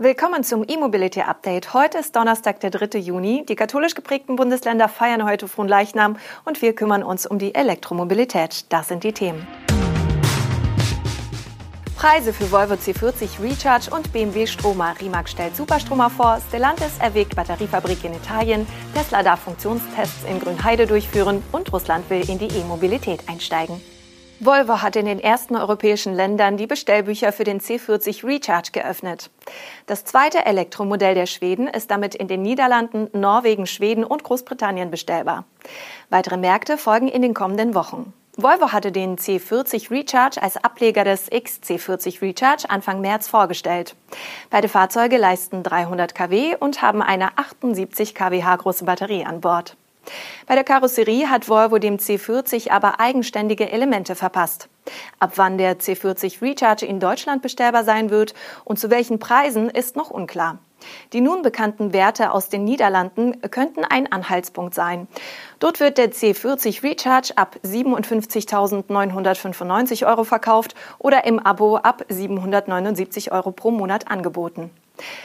Willkommen zum E-Mobility Update. Heute ist Donnerstag, der 3. Juni. Die katholisch geprägten Bundesländer feiern heute Fronleichnam und wir kümmern uns um die Elektromobilität. Das sind die Themen. Preise für Volvo C40 Recharge und BMW Stromer. Rimac stellt Superstromer vor, Stellantis erwägt Batteriefabrik in Italien, Tesla darf Funktionstests in Grünheide durchführen und Russland will in die E-Mobilität einsteigen. Volvo hat in den ersten europäischen Ländern die Bestellbücher für den C40 Recharge geöffnet. Das zweite Elektromodell der Schweden ist damit in den Niederlanden, Norwegen, Schweden und Großbritannien bestellbar. Weitere Märkte folgen in den kommenden Wochen. Volvo hatte den C40 Recharge als Ableger des XC40 Recharge Anfang März vorgestellt. Beide Fahrzeuge leisten 300 kW und haben eine 78 kWh große Batterie an Bord. Bei der Karosserie hat Volvo dem C40 aber eigenständige Elemente verpasst. Ab wann der C40 Recharge in Deutschland bestellbar sein wird und zu welchen Preisen ist noch unklar. Die nun bekannten Werte aus den Niederlanden könnten ein Anhaltspunkt sein. Dort wird der C40 Recharge ab 57.995 Euro verkauft oder im Abo ab 779 Euro pro Monat angeboten.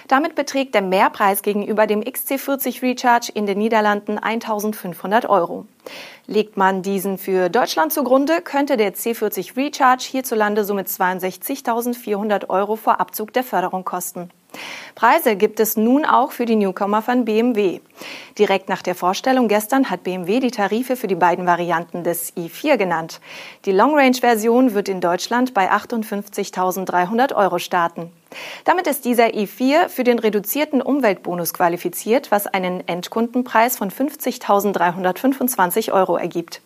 Damit beträgt der Mehrpreis gegenüber dem XC40 Recharge in den Niederlanden 1500 Euro. Legt man diesen für Deutschland zugrunde, könnte der C40 Recharge hierzulande somit 62.400 Euro vor Abzug der Förderung kosten. Preise gibt es nun auch für die Newcomer von BMW. Direkt nach der Vorstellung gestern hat BMW die Tarife für die beiden Varianten des i4 genannt. Die Long-Range-Version wird in Deutschland bei 58.300 Euro starten. Damit ist dieser i4 für den reduzierten Umweltbonus qualifiziert, was einen Endkundenpreis von 50.325 Euro ergibt.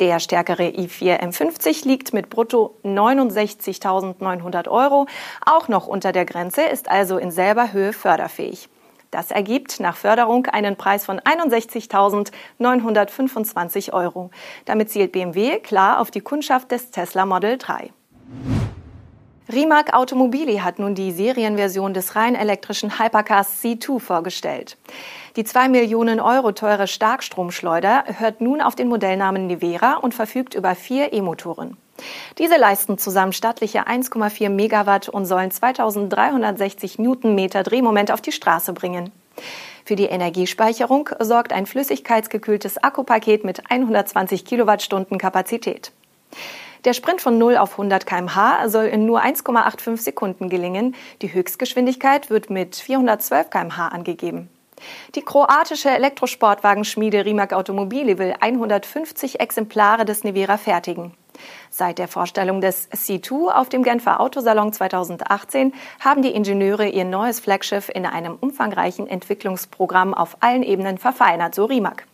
Der stärkere i4 M50 liegt mit brutto 69.900 Euro auch noch unter der Grenze, ist also in selber Höhe förderfähig. Das ergibt nach Förderung einen Preis von 61.925 Euro. Damit zielt BMW klar auf die Kundschaft des Tesla Model 3. Rimac Automobili hat nun die Serienversion des rein elektrischen Hypercars C2 vorgestellt. Die 2 Millionen Euro teure Starkstromschleuder hört nun auf den Modellnamen Nivera und verfügt über vier E-Motoren. Diese leisten zusammen stattliche 1,4 Megawatt und sollen 2360 Newtonmeter Drehmoment auf die Straße bringen. Für die Energiespeicherung sorgt ein flüssigkeitsgekühltes Akkupaket mit 120 Kilowattstunden Kapazität. Der Sprint von 0 auf 100 kmh soll in nur 1,85 Sekunden gelingen. Die Höchstgeschwindigkeit wird mit 412 kmh angegeben. Die kroatische Elektrosportwagenschmiede Rimac Automobile will 150 Exemplare des Nevera fertigen. Seit der Vorstellung des C2 auf dem Genfer Autosalon 2018 haben die Ingenieure ihr neues Flaggschiff in einem umfangreichen Entwicklungsprogramm auf allen Ebenen verfeinert, so Rimac.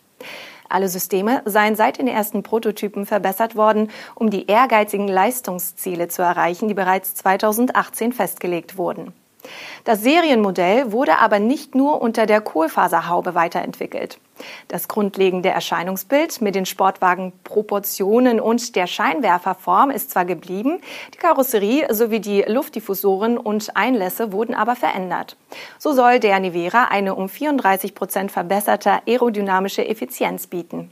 Alle Systeme seien seit den ersten Prototypen verbessert worden, um die ehrgeizigen Leistungsziele zu erreichen, die bereits 2018 festgelegt wurden. Das Serienmodell wurde aber nicht nur unter der Kohlfaserhaube weiterentwickelt. Das grundlegende Erscheinungsbild mit den Sportwagenproportionen und der Scheinwerferform ist zwar geblieben, die Karosserie sowie die Luftdiffusoren und Einlässe wurden aber verändert. So soll der Nivera eine um 34 Prozent verbesserte aerodynamische Effizienz bieten.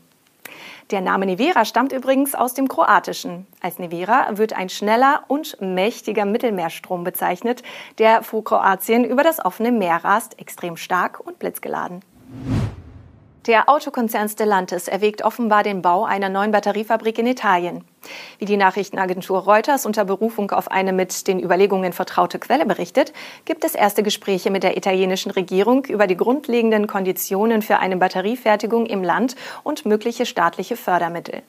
Der Name Nevera stammt übrigens aus dem Kroatischen. Als Nevera wird ein schneller und mächtiger Mittelmeerstrom bezeichnet, der vor Kroatien über das offene Meer rast, extrem stark und blitzgeladen. Der Autokonzern Stellantis erwägt offenbar den Bau einer neuen Batteriefabrik in Italien. Wie die Nachrichtenagentur Reuters unter Berufung auf eine mit den Überlegungen vertraute Quelle berichtet, gibt es erste Gespräche mit der italienischen Regierung über die grundlegenden Konditionen für eine Batteriefertigung im Land und mögliche staatliche Fördermittel.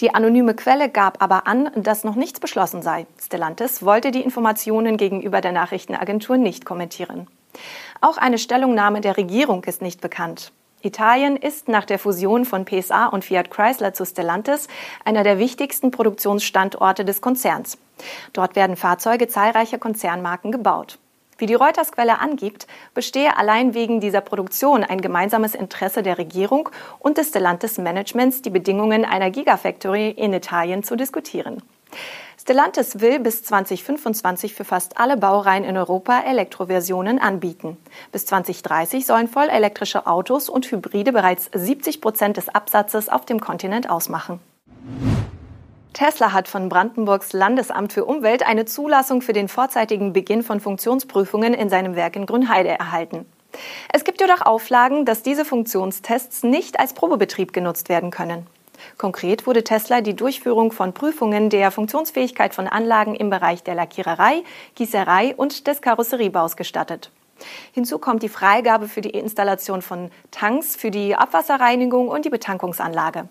Die anonyme Quelle gab aber an, dass noch nichts beschlossen sei. Stellantis wollte die Informationen gegenüber der Nachrichtenagentur nicht kommentieren. Auch eine Stellungnahme der Regierung ist nicht bekannt. Italien ist nach der Fusion von PSA und Fiat Chrysler zu Stellantis einer der wichtigsten Produktionsstandorte des Konzerns. Dort werden Fahrzeuge zahlreicher Konzernmarken gebaut. Wie die Reuters-Quelle angibt, bestehe allein wegen dieser Produktion ein gemeinsames Interesse der Regierung und des Stellantis-Managements, die Bedingungen einer Gigafactory in Italien zu diskutieren. Stellantis will bis 2025 für fast alle Baureihen in Europa Elektroversionen anbieten. Bis 2030 sollen vollelektrische Autos und Hybride bereits 70 Prozent des Absatzes auf dem Kontinent ausmachen. Tesla hat von Brandenburgs Landesamt für Umwelt eine Zulassung für den vorzeitigen Beginn von Funktionsprüfungen in seinem Werk in Grünheide erhalten. Es gibt jedoch Auflagen, dass diese Funktionstests nicht als Probebetrieb genutzt werden können. Konkret wurde Tesla die Durchführung von Prüfungen der Funktionsfähigkeit von Anlagen im Bereich der Lackiererei, Gießerei und des Karosseriebaus gestattet. Hinzu kommt die Freigabe für die Installation von Tanks für die Abwasserreinigung und die Betankungsanlage.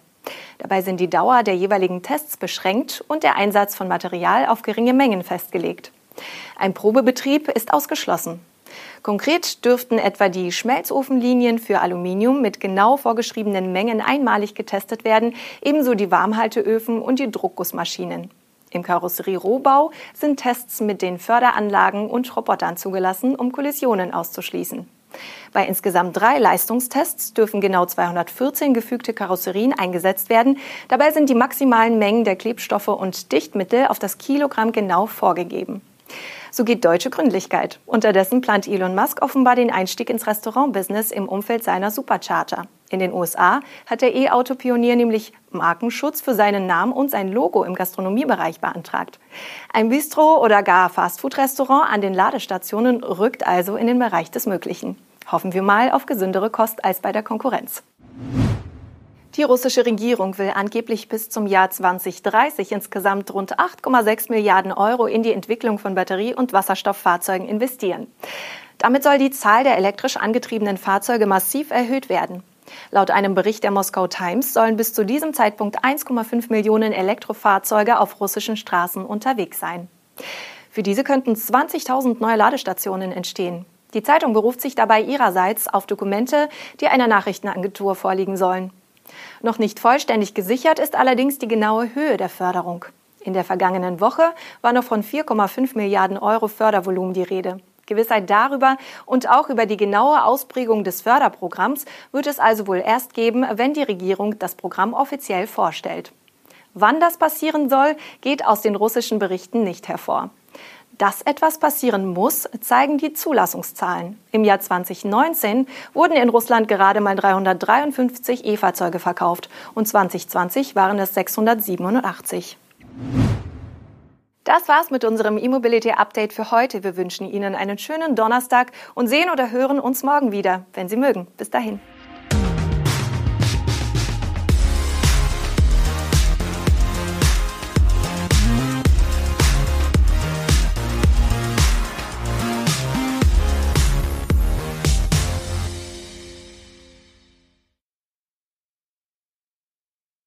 Dabei sind die Dauer der jeweiligen Tests beschränkt und der Einsatz von Material auf geringe Mengen festgelegt. Ein Probebetrieb ist ausgeschlossen. Konkret dürften etwa die Schmelzofenlinien für Aluminium mit genau vorgeschriebenen Mengen einmalig getestet werden, ebenso die Warmhalteöfen und die Druckgussmaschinen. Im Karosserierohbau sind Tests mit den Förderanlagen und Robotern zugelassen, um Kollisionen auszuschließen. Bei insgesamt drei Leistungstests dürfen genau 214 gefügte Karosserien eingesetzt werden. Dabei sind die maximalen Mengen der Klebstoffe und Dichtmittel auf das Kilogramm genau vorgegeben. So geht deutsche Gründlichkeit. Unterdessen plant Elon Musk offenbar den Einstieg ins Restaurantbusiness im Umfeld seiner Supercharger. In den USA hat der E-Auto-Pionier nämlich Markenschutz für seinen Namen und sein Logo im Gastronomiebereich beantragt. Ein Bistro oder gar Fastfood-Restaurant an den Ladestationen rückt also in den Bereich des Möglichen. Hoffen wir mal auf gesündere Kost als bei der Konkurrenz. Die russische Regierung will angeblich bis zum Jahr 2030 insgesamt rund 8,6 Milliarden Euro in die Entwicklung von Batterie- und Wasserstofffahrzeugen investieren. Damit soll die Zahl der elektrisch angetriebenen Fahrzeuge massiv erhöht werden. Laut einem Bericht der Moskau Times sollen bis zu diesem Zeitpunkt 1,5 Millionen Elektrofahrzeuge auf russischen Straßen unterwegs sein. Für diese könnten 20.000 neue Ladestationen entstehen. Die Zeitung beruft sich dabei ihrerseits auf Dokumente, die einer Nachrichtenagentur vorliegen sollen. Noch nicht vollständig gesichert ist allerdings die genaue Höhe der Förderung. In der vergangenen Woche war noch von 4,5 Milliarden Euro Fördervolumen die Rede. Gewissheit darüber und auch über die genaue Ausprägung des Förderprogramms wird es also wohl erst geben, wenn die Regierung das Programm offiziell vorstellt. Wann das passieren soll, geht aus den russischen Berichten nicht hervor. Dass etwas passieren muss, zeigen die Zulassungszahlen. Im Jahr 2019 wurden in Russland gerade mal 353 E-Fahrzeuge verkauft und 2020 waren es 687. Das war's mit unserem E-Mobility Update für heute. Wir wünschen Ihnen einen schönen Donnerstag und sehen oder hören uns morgen wieder, wenn Sie mögen. Bis dahin.